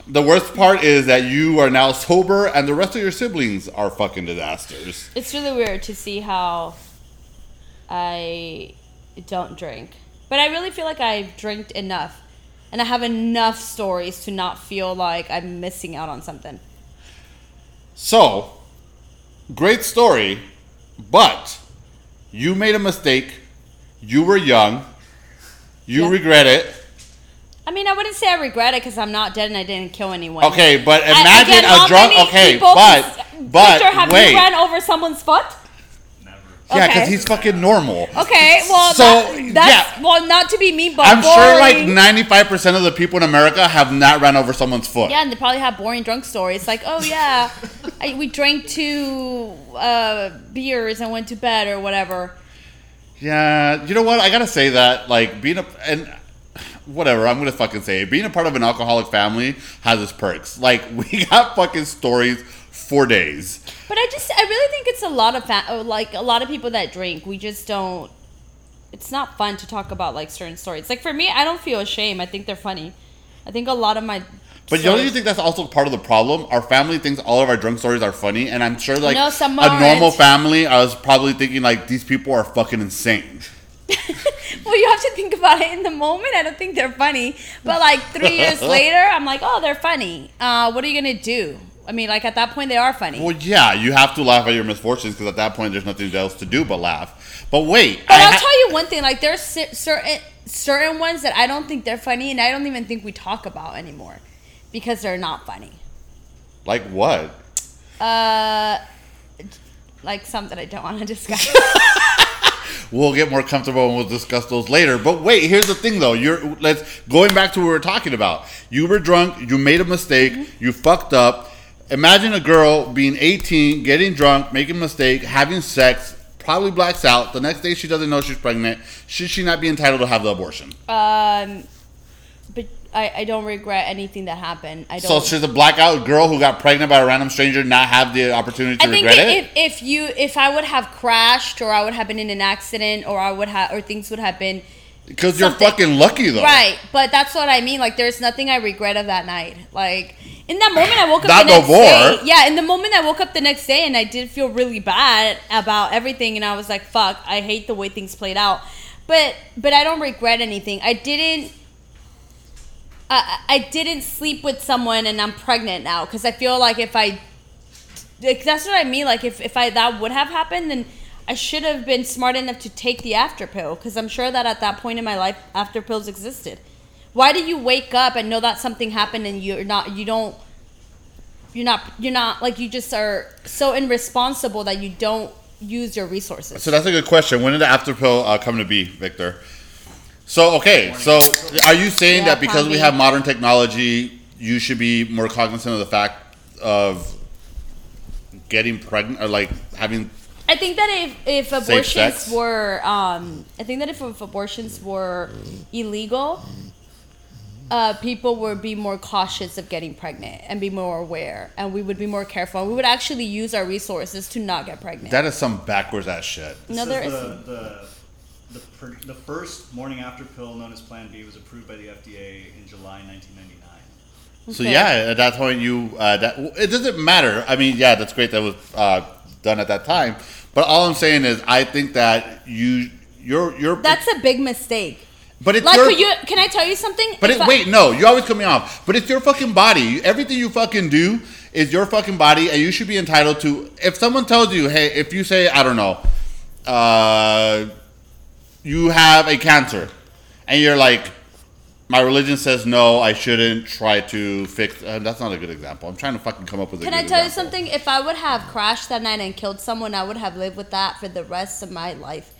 The worst part is that you are now sober and the rest of your siblings are fucking disasters. It's really weird to see how I don't drink. But I really feel like I've drank enough. And I have enough stories to not feel like I'm missing out on something. So, great story, but you made a mistake. You were young. You Yeah. regret it. I mean, I wouldn't say I regret it because I'm not dead and I didn't kill anyone. Okay, but I- imagine again, how a drunk. Okay, but but Victor, have wait, you ran over someone's foot? Yeah, because okay. he's fucking normal. Okay, well, So, that, that's yeah. well, not to be mean, but I'm sure like 95% of the people in America have not ran over someone's foot. Yeah, and they probably have boring drunk stories. Like, oh yeah, I, we drank two uh, beers and went to bed or whatever. Yeah, you know what? I gotta say that, like, being a and whatever, I'm gonna fucking say it. Being a part of an alcoholic family has its perks. Like, we got fucking stories for days. But I just, I really think it's a lot of fa- uh, like a lot of people that drink. We just don't. It's not fun to talk about like certain stories. Like for me, I don't feel ashamed. I think they're funny. I think a lot of my. But don't you think that's also part of the problem? Our family thinks all of our drunk stories are funny, and I'm sure like No, a normal family, I was probably thinking like these people are fucking insane. well, you have to think about it in the moment. I don't think they're funny, but like three years later, I'm like, oh, they're funny. Uh, what are you gonna do? I mean, like at that point, they are funny. Well, yeah, you have to laugh at your misfortunes because at that point there's nothing else to do but laugh. But wait, But I I'll ha- tell you one thing: like there's certain certain ones that I don't think they're funny, and I don't even think we talk about anymore because they're not funny. like what? Uh, like some that I don't want to discuss. We'll get more comfortable and we'll discuss those later. But wait, here's the thing though. You're let's going back to what we were talking about. You were drunk, you made a mistake, you fucked up. Imagine a girl being 18, getting drunk, making a mistake, having sex, probably blacks out. The next day she doesn't know she's pregnant. Should she not be entitled to have the abortion? um, but I, I don't regret anything that happened. I So don't. should the blackout girl who got pregnant by a random stranger not have the opportunity to I think regret it? if, if you if I would have crashed or I would have been in an accident or I would have or things would have been Because you're fucking lucky though. Right, but that's what I mean. Like, there's nothing I regret of that night. Like, in that moment, I woke up Not the next no more. day. Yeah, in the moment, I woke up the next day and I did feel really bad about everything, and I was like, "Fuck, I hate the way things played out." But, but I don't regret anything. I didn't. I, I didn't sleep with someone and I'm pregnant now because I feel like if I like, that's what I mean. Like if, if I that would have happened, then I should have been smart enough to take the after pill because I'm sure that at that point in my life, after pills existed. Why do you wake up and know that something happened and you're not you don't you're not you're not like you just are so irresponsible that you don't use your resources. So that's a good question. When did the after pill uh, come to be, Victor? So okay, so are you saying Yeah, that because we have modern technology, you should be more cognizant of the fact of getting pregnant or like having? I think that if, if abortions were, um, I think that if, if abortions were illegal, uh, people would be more cautious of getting pregnant and be more aware, and we would be more careful. And we would actually use our resources to not get pregnant. That is some backwards ass shit. no, there is isn't. the, the, the, per, the first morning after pill known as Plan B was approved by the FDA in July 1999. So yeah, at that point you uh, that it doesn't matter. I mean, yeah, that's great that was uh, done at that time. But all I'm saying is, I think that you you're you're. That's a big mistake. but it's Like, your, you, can I tell you something? But it, I- wait, no, you always cut me off. But it's your fucking body. Everything you fucking do is your fucking body, and you should be entitled to. If someone tells you, hey, if you say, I don't know, uh, you have a cancer, and you're like, my religion says no, I shouldn't try to fix. Uh, that's not a good example. I'm trying to fucking come up with a Can I tell you something? If I would have crashed that night and killed someone, I would have lived with that for the rest of my life.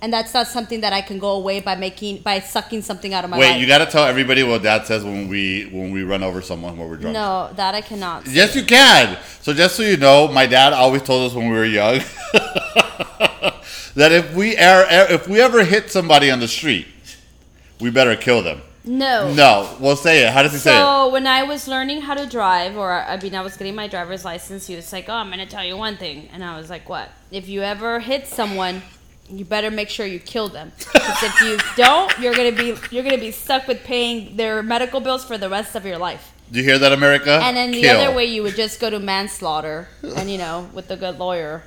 And that's not something that I can go away by making by sucking something out of my Wait, life. you got to tell everybody what Dad says when we when we run over someone when we're drunk. no, that I cannot. Yes, you can. So just so you know, my dad always told us when we were young that if we er, if we ever hit somebody on the street, we better kill them. No. No, well, say it. How does he say it? So when I was learning how to drive, or I mean, I was getting my driver's license, he was like, "Oh, I'm gonna tell you one thing," and I was like, "What? If you ever hit someone, you better make sure you kill them. Because if you don't, you're gonna be you're gonna be stuck with paying their medical bills for the rest of your life. Do you hear that, America? And then the other way, you would just go to manslaughter, and you know, with a good lawyer,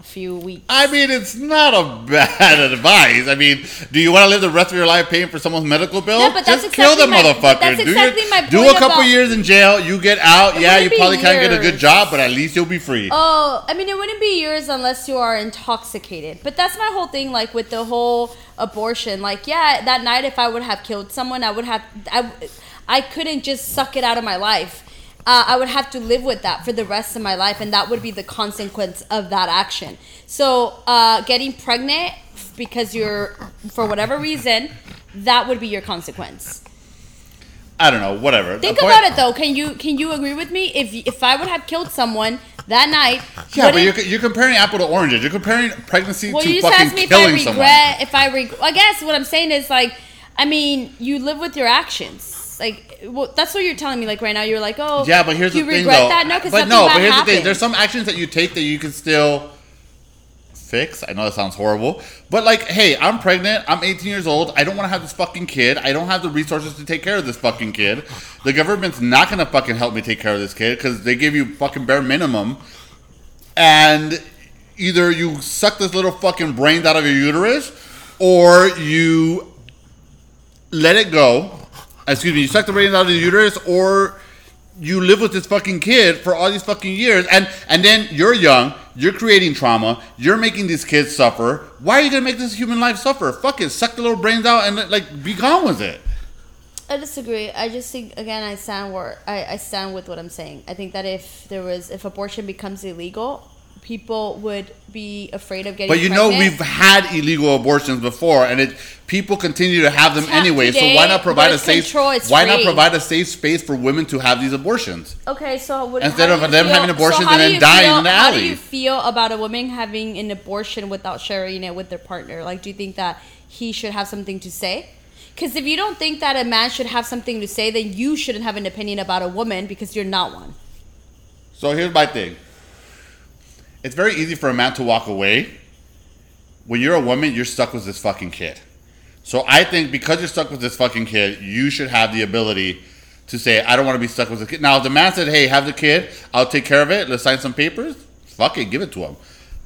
a few weeks. I mean, it's not a bad advice. I mean, do you want to live the rest of your life paying for someone's medical bill? No, but that's Just kill the exactly my- motherfucker. that's do exactly your, my Do a couple years in jail. You get out. It yeah, you probably can't get a good job, but at least you'll be free. Oh, I mean, it wouldn't be yours unless you are intoxicated. But that's my whole thing, like with the whole abortion. Like, yeah, that night if I would have killed someone, I would have, I, I couldn't just suck it out of my life. Uh, I would have to live with that for the rest of my life, and that would be the consequence of that action. So, uh, getting pregnant because you're, for whatever reason, that would be your consequence. I don't know. Whatever. Think The point- about it though. Can you can you agree with me? If if I would have killed someone that night, Yeah, but you're, you're comparing apple to oranges. You're comparing pregnancy well, to you just fucking asked me if I killing regret. someone. If I reg- I guess what I'm saying is like, I mean, you live with your actions. Like, well, that's what you're telling me. Like right now, you're like, oh, Yeah, but here's you the thing, regret though. that? No, because but no, but here's the thing. There's some actions that you take that you can still fix. I know that sounds horrible, but like, hey, I'm pregnant. I'm 18 years old. I don't want to have this fucking kid. I don't have the resources to take care of this fucking kid. The government's not gonna fucking help me take care of this kid because they give you fucking bare minimum, and either you suck this little fucking brains out of your uterus, or you let it go. Excuse me, you suck the brains out of the uterus, or you live with this fucking kid for all these fucking years, and and then you're young, you're creating trauma, you're making these kids suffer. Why are you gonna make this human life suffer? Fuck it, suck the little brains out and like be gone with it. I disagree. I just think again, I stand where I, I stand with what I'm saying. I think that if there was if abortion becomes illegal, people would be afraid of getting. But you know we've had illegal abortions before, and it people continue to have them anyway. So why not provide a safe? Why not provide a safe space for women to have these abortions? Okay, so what, Instead of them feel- having abortions how and then dying feel- in the alley, How do you feel about a woman having an abortion without sharing it with their partner? Like, do you think that he should have something to say? Because if you don't think that a man should have something to say, then you shouldn't have an opinion about a woman because you're not one. So here's my thing. It's very easy for a man to walk away. When you're a woman, you're stuck with this fucking kid. So I think because you're stuck with this fucking kid, you should have the ability to say, I don't want to be stuck with the kid. Now, if the man said, hey, have the kid, I'll take care of it, let's sign some papers, fuck it, give it to him.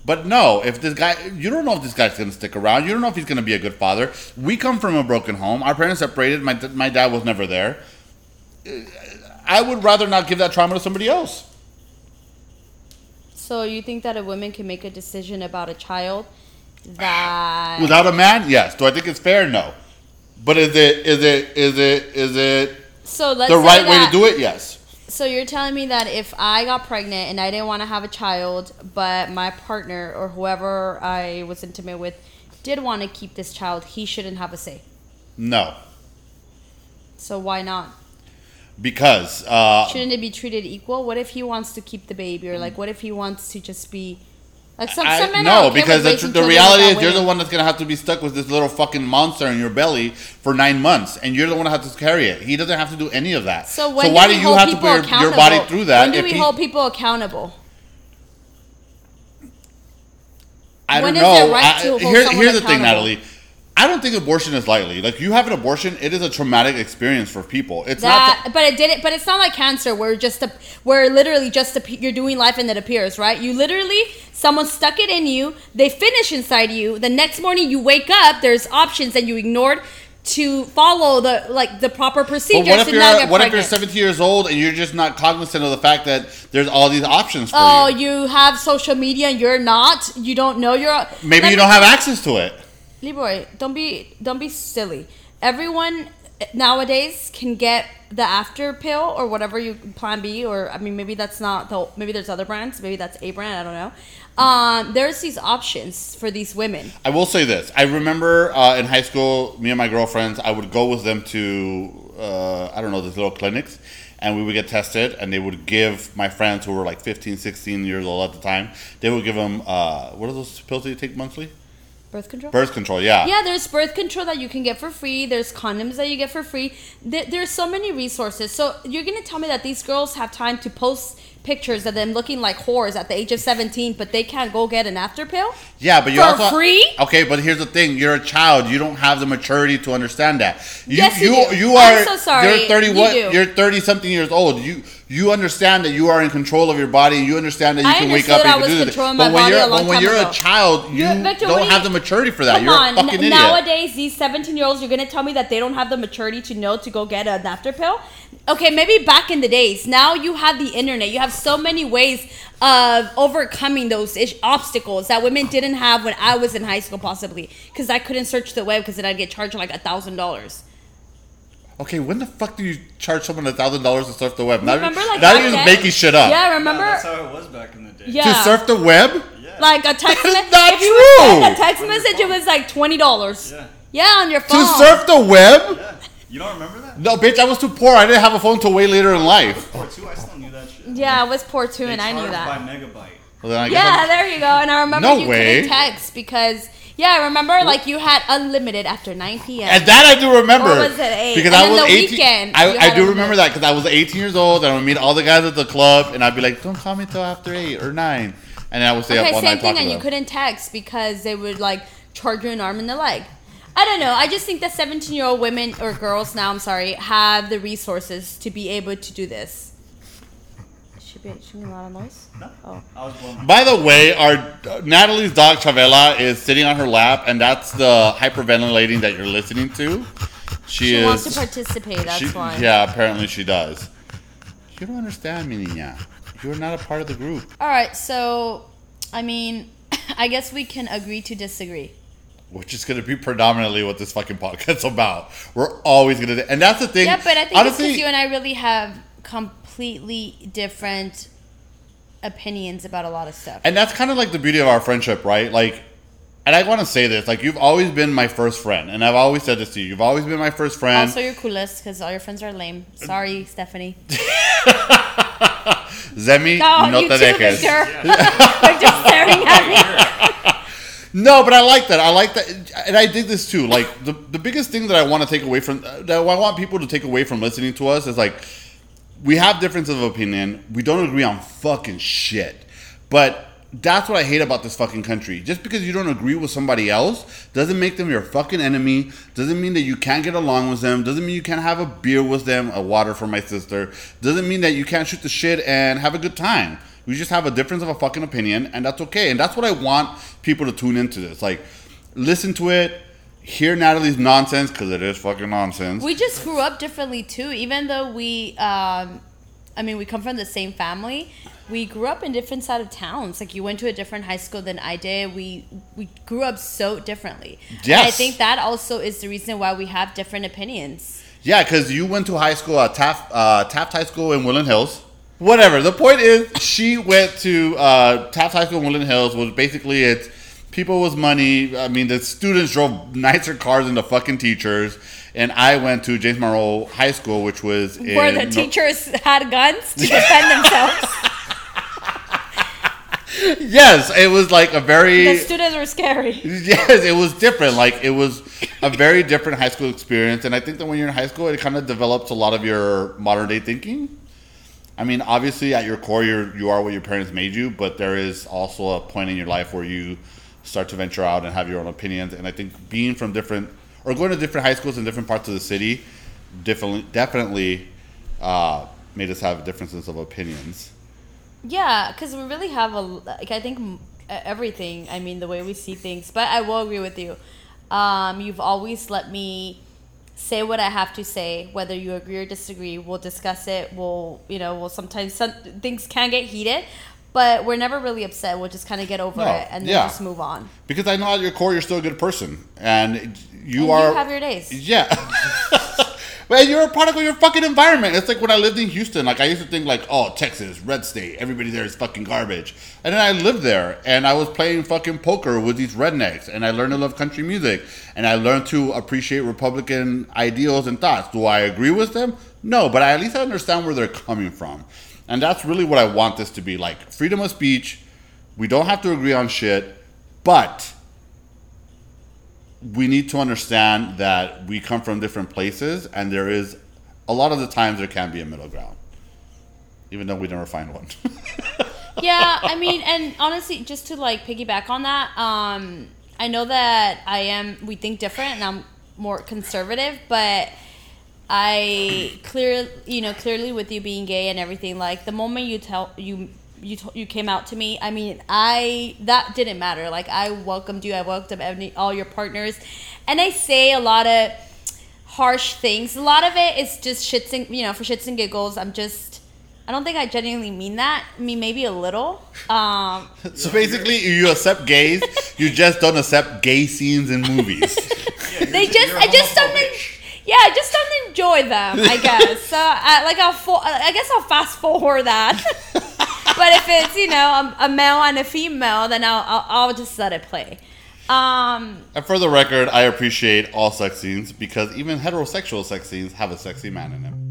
But no, if this guy, you don't know if this guy's going to stick around. You don't know if he's going to be a good father. We come from a broken home. Our parents separated. My, my dad was never there. I would rather not give that trauma to somebody else. So you think that a woman can make a decision about a child that Without a man, yes. Do I think it's fair? No. But is it is it is it is it so let's the right way to do it? Yes. So you're telling me that if I got pregnant and I didn't want to have a child, but my partner or whoever I was intimate with did want to keep this child, he shouldn't have a say. No. So why not? Because uh, Shouldn't it be treated equal? What if he wants to keep the baby, or like what if he wants to just be like some, I, some men no, because the, raising the reality is you're the one that's gonna have to be stuck with this little fucking monster in your belly for nine months, and you're the one that has to carry it. He doesn't have to do any of that. So when why do do you have to put your, your body through that? When do if we he- hold people accountable? I don't know. right I- here- here's the thing. Natalie. I don't think abortion is lightly. Like you have an abortion, it is a traumatic experience for people. It's That, not. but it didn't. But it's not like cancer, where just a, where literally just a, you're doing life and it appears, right? You literally someone stuck it in you. They finish inside you. The next morning you wake up. There's options that you ignored to follow the like the proper But procedures what if you're what if you're 17 years old and you're just not cognizant of the fact that there's all these options for Oh, you? you have social media and you're not. You don't know you're. Maybe you don't have access to it. Leroy, don't be don't be silly. Everyone nowadays can get the after pill or whatever you plan B or I mean maybe that's not the maybe there's other brands maybe that's a brand I don't know. Um, there's these options for these women. I will say this. I remember uh, in high school, me and my girlfriends, I would go with them to, uh, I don't know, these little clinics, and we would get tested, and they would give my friends who were like 15, 16 years old at the time, they would give them, uh, what are those pills that you take monthly? Birth control. Birth control, yeah. Yeah, there's birth control that you can get for free. There's condoms that you get for free. There, there's so many resources. So you're gonna tell me that these girls have time to post pictures of them looking like whores at the age of 17, but they can't go get an after pill? Yeah, but you For also free? Okay, but here's the thing: you're a child. You don't have the maturity to understand that. You, Yes, you you do. you I'm are. so sorry. You're thirty. You what? do. You're thirty something years old. You you understand that you are in control of your body. and You understand that you I can wake up and I you was can do controlling But when body you're a long but when you're ago. a child, you Victor, don't have the maturity for that. Come you're on. a fucking idiot. Nowadays, these 17 year olds, you're going to tell me that they don't have the maturity to know to go get an after pill? Okay, maybe back in the days. Now you have the internet. You have so many ways of overcoming those ish- obstacles that women didn't have when I was in high school, possibly. Because I couldn't search the web because then I'd get charged like a $1,000. Okay, when the fuck do you charge someone a thousand dollars to surf the web? Now, Remember, like, now you're just making shit up. Yeah, Yeah, remember? that's how it was back in the day. Yeah. To surf the web? Yeah. like a text That's message. not if true. send a text message, it was like $20. Yeah. Yeah, on your phone. To surf the web? Yeah. You don't remember that? No, bitch, I was too poor. I didn't have a phone till way later in life. Or two, I still knew that shit. Yeah, I was poor too, They and I knew that. by megabyte. Well, then I guess Yeah, I'm- there you go. And I remember No you way. couldn't text because yeah, I remember like you had unlimited after 9 p.m. And that I do remember. Or was it eight? Because And I then was the 18. weekend, you I, I had do a remember that because I was 18 years old and I would meet all the guys at the club and I'd be like, don't call me till after 8 or 9. And I would stay okay, up all same night thing, talking and to you them. couldn't text because they would like charge you an arm and a leg. I don't know. I just think that 17 year old women or girls now, I'm sorry, have the resources to be able to do this. Should be should be a lot of noise. No. Oh. I was blowing my By the way, our uh, Natalie's dog Chavela is sitting on her lap, and that's the hyperventilating that you're listening to. She, She is. wants to participate. That's she- why. Yeah, apparently she does. You don't understand me, niña. You're not a part of the group. All right. So, I mean, I guess we can agree to disagree. Which is going to be predominantly what this fucking podcast's about. We're always going to, and that's the thing. Yeah, but I think honestly, it's you and I really have completely different opinions about a lot of stuff. And that's kind of like the beauty of our friendship, right? Like, and I want to say this, like, you've always been my first friend, and I've always said this to you. You've always been my first friend. also, you're coolest because all your friends are lame. Sorry, Stephanie. Zemi, No, no you te too, dejes. Victor. Victor's staring at me. No, but I like that. I like that, and I did this too. Like the the biggest thing that I want to take away from uh, that I want people to take away from listening to us is like we have differences of opinion. We don't agree on fucking shit, but that's what I hate about this fucking country. Just because you don't agree with somebody else doesn't make them your fucking enemy. Doesn't mean that you can't get along with them. Doesn't mean you can't have a beer with them, a water for my sister. Doesn't mean that you can't shoot the shit and have a good time. We just have a difference of a fucking opinion, and that's okay. And that's what I want people to tune into this. Like, listen to it, hear Natalie's nonsense because it is fucking nonsense. We just grew up differently too. Even though we, um, I mean, we come from the same family. We grew up in different side of towns. Like you went to a different high school than I did. We we grew up so differently. And I think that also is the reason why we have different opinions. Yeah, because you went to high school at Taft, uh, Taft High School in Woodland Hills. Whatever. The point is, she went to uh, Taft High School in Woodland Hills. Was basically it's people with money. I mean, the students drove nicer cars than the fucking teachers. And I went to James Monroe High School, which was in Where the teachers had guns to defend themselves. Yes, it was like a very the students were scary. Yes, it was different. Like it was a very different high school experience, and I think that when you're in high school, it kind of develops a lot of your modern day thinking. I mean, obviously, at your core, you're you are what your parents made you, but there is also a point in your life where you start to venture out and have your own opinions. And I think being from different or going to different high schools in different parts of the city, definitely definitely uh, made us have differences of opinions. Yeah, because we really have a like I think everything. I mean the way we see things. But I will agree with you. Um, you've always let me say what I have to say, whether you agree or disagree. We'll discuss it. We'll you know we'll sometimes some things can get heated, but we're never really upset. We'll just kind of get over No, it and then yeah. just move on. Because I know at your core, you're still a good person, and you And are. you have your days. Yeah. But you're a product of your fucking environment. It's like when I lived in Houston, like I used to think like, oh, Texas, red state, everybody there is fucking garbage. And then I lived there and I was playing fucking poker with these rednecks and I learned to love country music and I learned to appreciate Republican ideals and thoughts. Do I agree with them? No, but I, at least I understand where they're coming from. And that's really what I want this to be like freedom of speech. We don't have to agree on shit, but we need to understand that we come from different places and there is a lot of the times there can be a middle ground even though we never find one. yeah, I mean, and honestly, just to like piggyback on that, um, I know that I am. We think different, and I'm more conservative, but I clear, you know, clearly with you being gay and everything, like the moment you tell you you t- you came out to me, I mean, I that didn't matter. Like I welcomed you, I welcomed any, all your partners, and I say a lot of harsh things. A lot of it is just shits and you know for shits and giggles. I'm just. I don't think I genuinely mean that. I mean, maybe a little. Um, so basically, you accept gays, you just don't accept gay scenes in movies. Yeah, they just, I just don't, homophobic. yeah, I just don't enjoy them. I guess. So, I, like, I'll, fo- I guess I'll fast forward that. But if it's you know a, a male and a female, then I'll, I'll, I'll just let it play. Um, and for the record, I appreciate all sex scenes because even heterosexual sex scenes have a sexy man in them.